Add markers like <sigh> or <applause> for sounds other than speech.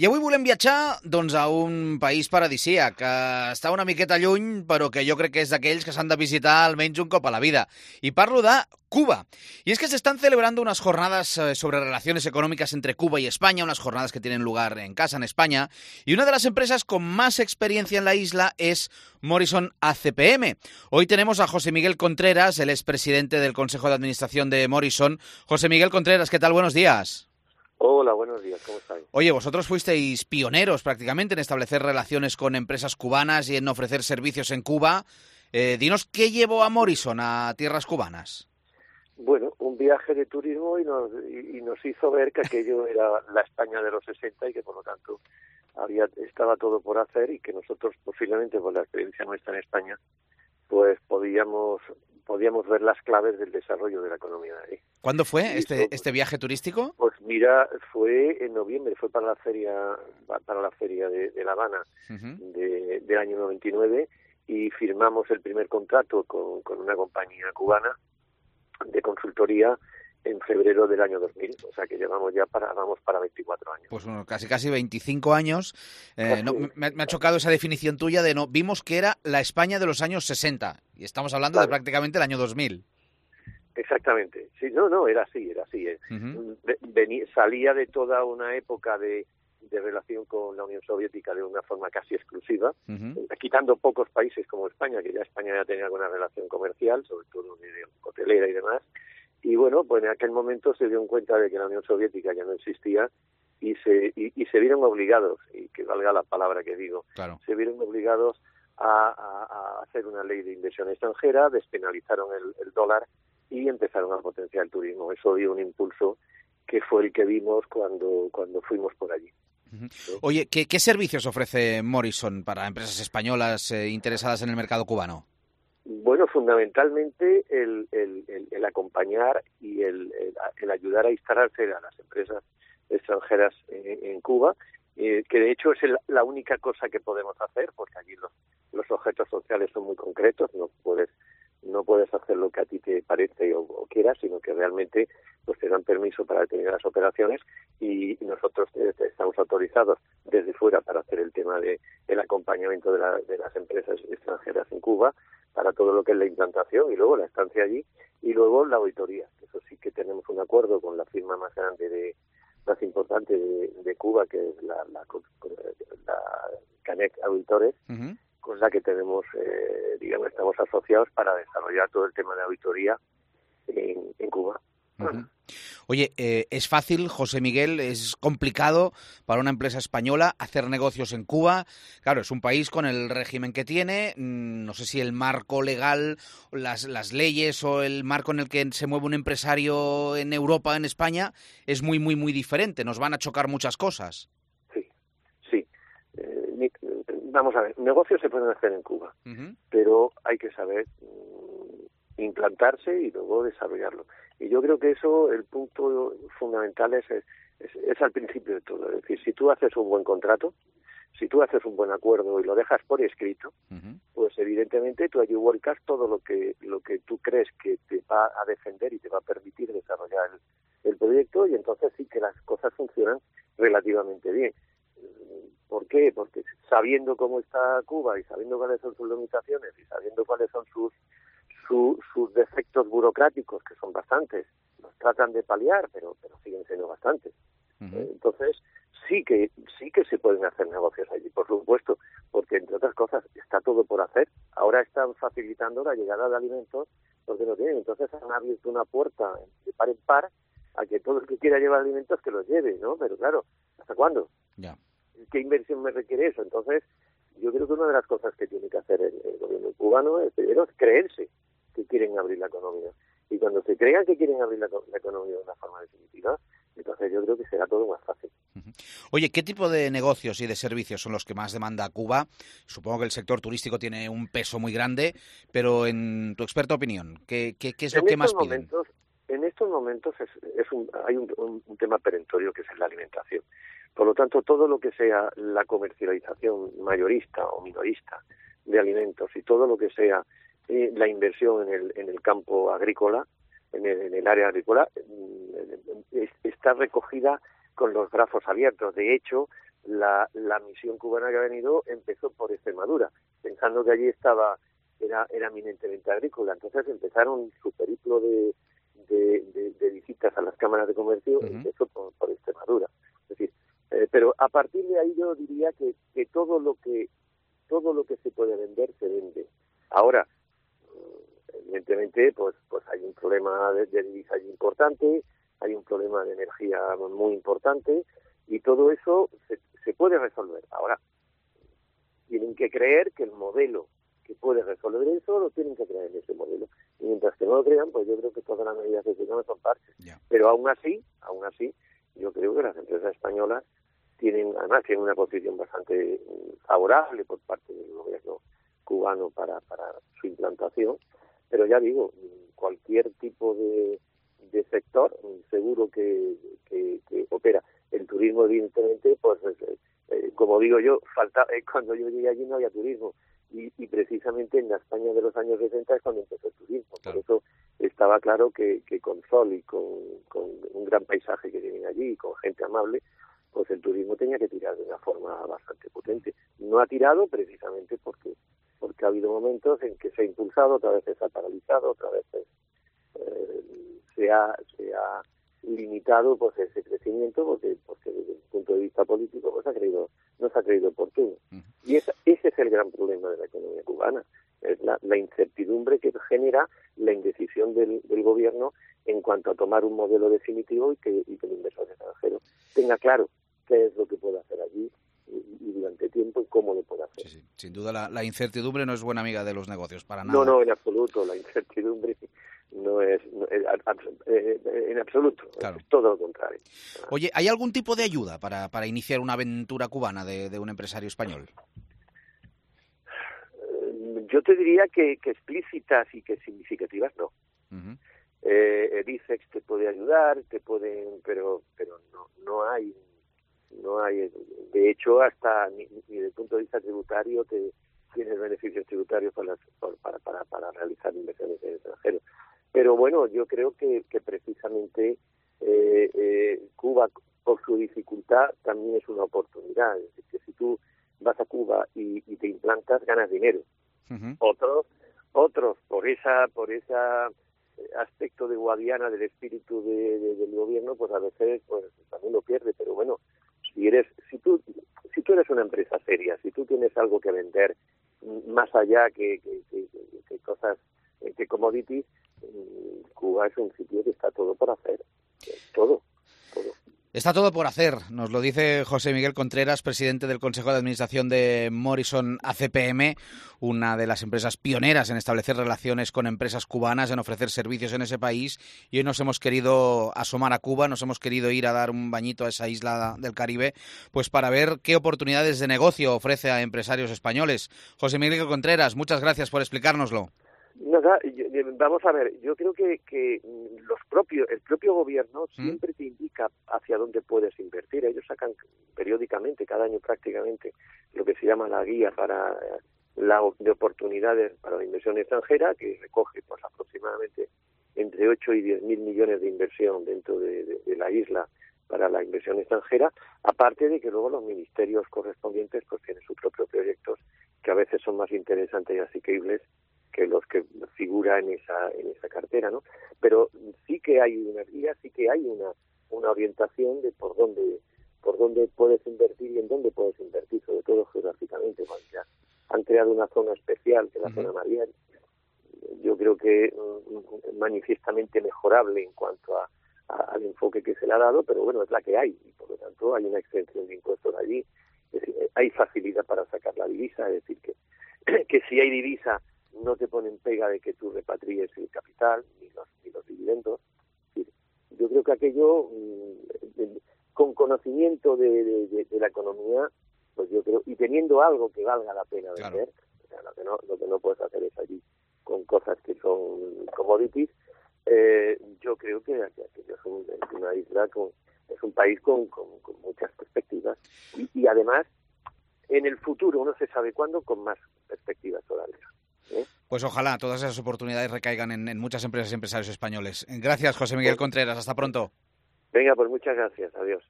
I avui volem viatjar doncs, a un país paradisíac, que està una miqueta lluny, però que jo crec que és d'aquells que s'han de visitar almenys un cop a la vida. I parlo de Cuba. Y es que se están celebrando unas jornadas eh, sobre relaciones económicas entre Cuba y España, unas jornadas que tienen lugar en casa, en España, y una de las empresas con más experiencia en la isla es Morrison ACPM. Hoy tenemos a José Miguel Contreras, el expresidente del Consejo de Administración de Morrison. José Miguel Contreras, ¿qué tal? Buenos días. Hola, buenos días, ¿cómo estáis? Oye, vosotros fuisteis pioneros prácticamente en establecer relaciones con empresas cubanas y en ofrecer servicios en Cuba. Eh, dinos qué llevó a Morrison a tierras cubanas. Bueno, un viaje de turismo y nos, y, y nos hizo ver que aquello <laughs> era la España de los 60 y que por lo tanto había, estaba todo por hacer y que nosotros posiblemente por la experiencia nuestra en España pues podíamos podíamos ver las claves del desarrollo de la economía de ahí. ¿Cuándo fue este, este viaje turístico? Pues mira, fue en noviembre, fue para la feria para la feria de, de La Habana uh -huh. de, del año 99 y firmamos el primer contrato con, con una compañía cubana de consultoría en febrero del año 2000, o sea que llevamos ya para vamos para 24 años. Pues bueno, casi casi 25 años. Eh, no, me, me, ha chocado esa definición tuya de no vimos que era la España de los años 60 y estamos hablando de prácticamente el año 2000. Exactamente. Sí, no, no, era así, era así. Uh -huh. Venía, salía de toda una época de, de relación con la Unión Soviética de una forma casi exclusiva, uh -huh. quitando pocos países como España, que ya España ya tenía alguna relación comercial, sobre todo hotelera y demás. Y bueno, pues en aquel momento se dieron cuenta de que la Unión Soviética ya no existía y se, y, y se vieron obligados, y que valga la palabra que digo, claro. se vieron obligados a, a, a, hacer una ley de inversión extranjera, despenalizaron el, el dólar y empezaron a potenciar el turismo. Eso dio un impulso que fue el que vimos cuando, cuando fuimos por allí. Oye, ¿qué, ¿qué, servicios ofrece Morrison para empresas españolas eh, interesadas en el mercado cubano? Bueno, fundamentalmente el, el, el, el acompañar y el, el, ayudar a instalarse a las empresas extranjeras en, en Cuba, eh, que de hecho es la única cosa que podemos hacer, porque allí los, los objetos sociales son muy concretos, no puedes no puedes hacer lo que a ti te parece o, quieras, sino que realmente pues te dan permiso para determinadas operaciones y nosotros estamos autorizados desde fuera para hacer el tema de el acompañamiento de, la, de las empresas extranjeras en Cuba para todo lo que es la implantación y luego la estancia allí y luego la auditoría. Eso sí que tenemos un acuerdo con la firma más grande de más importante de, de Cuba que es la, la, la Canec Auditores. Con la que tenemos, eh, digamos, estamos asociados para desarrollar todo el tema de auditoría en, en Cuba. Oye, eh, ¿es fácil, José Miguel? ¿Es complicado para una empresa española hacer negocios en Cuba? Claro, es un país con el régimen que tiene. No sé si el marco legal, las, las leyes o el marco en el que se mueve un empresario en Europa, en España, es muy, muy, muy diferente. Nos van a chocar muchas cosas. Vamos a ver, negocios se pueden hacer en Cuba, uh -huh. pero hay que saber mm, implantarse y luego desarrollarlo. Y yo creo que eso, el punto fundamental es, es, es, al principio de todo. Es decir, si tú haces un buen contrato, si tú haces un buen acuerdo y lo dejas por escrito, uh -huh. pues evidentemente tú allí todo lo que lo que tú crees que te va a defender y te va a permitir desarrollar el, el proyecto y entonces sí que las cosas funcionan relativamente bien. ¿Por qué? Porque sabiendo cómo está Cuba y sabiendo cuáles son sus limitaciones y sabiendo cuáles son sus su, sus defectos burocráticos, que son bastantes, los tratan de paliar, pero, pero siguen siendo bastantes. Uh -huh. Entonces, sí que sí que se pueden hacer negocios allí, por supuesto, porque entre otras cosas está todo por hacer. Ahora están facilitando la llegada de alimentos porque no tienen. Entonces han abierto una puerta de par en par a que todo el que quiera llevar alimentos que los lleve, ¿no? Pero claro, ¿hasta cuándo? Ya. ¿Qué inversión me requiere eso? Entonces, yo creo que una de las cosas que tiene que hacer el, el gobierno cubano es primero creerse que quieren abrir la economía. Y cuando se crean que quieren abrir la, la, economía de una forma definitiva, entonces yo creo que será todo más fácil. Oye, ¿qué tipo de negocios y de servicios son los que más demanda Cuba? Supongo que el sector turístico tiene un peso muy grande, pero en tu experta opinión, ¿qué, qué, qué es lo que más? Momentos, momentos es, un, hay un, un, tema perentorio que es la alimentación. Por lo tanto, todo lo que sea la comercialización mayorista o minorista de alimentos y todo lo que sea eh, la inversión en el, en el campo agrícola, en el, en el área agrícola, está recogida con los brazos abiertos. De hecho, la, la misión cubana que ha venido empezó por Extremadura, pensando que allí estaba era, era eminentemente agrícola. Entonces empezaron su periplo de, de, visitas a las cámaras de comercio, empezó por, por, Extremadura. Es decir, eh, pero a partir de ahí yo diría que, que todo lo que todo lo que se puede vender se vende. Ahora, evidentemente, pues, pues hay un problema de, de divisa importante, hay un problema de energía muy importante y todo eso se, se puede resolver. Ahora, tienen que creer que el modelo que puede resolver eso lo tienen que creer ese modelo. Y mientras que no lo crean, pues yo creo que todas las medidas que se son partes. Pero aún así, aún así, yo creo que las empresas españolas tienen, además tienen una posición bastante favorable por parte del gobierno cubano para, para su implantación pero ya digo, cualquier tipo de, de sector seguro que, que, opera. El turismo, evidentemente, pues eh, eh, como digo yo, falta eh, cuando yo llegué allí no había turismo. Y, y, precisamente en la España de los años 60 es cuando empezó el turismo. Por eso estaba claro que, que con sol y con, con, un gran paisaje que tienen allí y con gente amable, pues el turismo tenía que tirar de una forma bastante potente. No ha tirado precisamente porque porque ha habido momentos en que se ha impulsado, otra vez se ha paralizado, otra vez eh, se, ha, se ha limitado pues ese crecimiento porque, porque desde el punto de vista político pues ha creído, no se ha creído oportuno. Y ese es gran problema de la economía cubana, es la, incertidumbre que genera la indecisión del, del, gobierno en cuanto a tomar un modelo definitivo y que, y que el inversor extranjero tenga claro qué es lo que puede hacer allí y durante tiempo y cómo lo puede hacer. Sin duda la, incertidumbre no es buena amiga de los negocios, para nada. No, no, en absoluto. La incertidumbre no es, eh, en absoluto, es todo lo contrario. Oye, ¿hay algún tipo de ayuda para, para iniciar una aventura cubana de, un empresario español? Eh, yo te diría que, que explícitas y que significativas no. el ICEX te puede ayudar, te pueden, pero pero no no hay no hay de hecho hasta ni, desde el punto de vista tributario te tienes beneficios tributarios para, para, para, para realizar inversiones en el extranjero. Pero bueno yo creo que, que precisamente eh, eh, Cuba por su dificultad también es una oportunidad. Es decir que si tú vas a Cuba y, te implantas ganas dinero otros otros por esa por esa aspecto de guadiana del espíritu de, del gobierno pues a veces pues también lo pierde pero bueno si eres, si tú, si tú eres una empresa seria, si tú tienes algo que vender más allá que, que, cosas, eh, que commodities, mm, Cuba es un sitio que está todo por hacer, todo. Está todo por hacer, nos lo dice José Miguel Contreras, presidente del Consejo de Administración de Morrison ACPM, una de las empresas pioneras en establecer relaciones con empresas cubanas, en ofrecer servicios en ese país. Y hoy nos hemos querido asomar a Cuba, nos hemos querido ir a dar un bañito a esa isla del Caribe, pues para ver qué oportunidades de negocio ofrece a empresarios españoles. José Miguel Contreras, muchas gracias por explicárnoslo vamos a ver, yo creo que, que los propios, el propio gobierno ¿Mm? siempre te indica hacia dónde puedes invertir. Ellos sacan periódicamente, cada año prácticamente, lo que se llama la guía para la de oportunidades para la inversión extranjera, que recoge pues aproximadamente entre 8 y 10 mil millones de inversión dentro de, la isla para la inversión extranjera, aparte de que luego los ministerios correspondientes pues tienen sus propios proyectos que a veces son más interesantes y asequibles que los que figura en esa en esa cartera no pero sí que hay una guía sí que hay una una orientación de por dónde por dónde puedes invertir y en dónde puedes invertir sobre todo geográficamente ya han creado una zona especial que es la zona mariana yo creo que mm, manifiestamente mejorable en cuanto a, al enfoque que se le ha dado pero bueno es la que hay y por lo tanto hay una extensión de impuestos allí. Hay facilidad para sacar la divisa es decir que <clears throat> que si hay divisa no te ponen pega de que tú repatries el capital ni los, ni los dividendos. Yo creo que aquello, mm, con conocimiento de, de, la economía, pues yo creo, y teniendo algo que valga la pena vender, lo, que no, lo que no puedes hacer es allí con cosas que son commodities, eh, yo creo que aquello es, un, una isla, con, es un país con, con, muchas perspectivas. Y, y además, en el futuro, no se sabe cuándo, con más perspectivas todavía. Pues ojalá todas esas oportunidades recaigan en, muchas empresas y empresarios españoles. Gracias, José Miguel Contreras. Hasta pronto. Venga, pues muchas gracias. Adiós.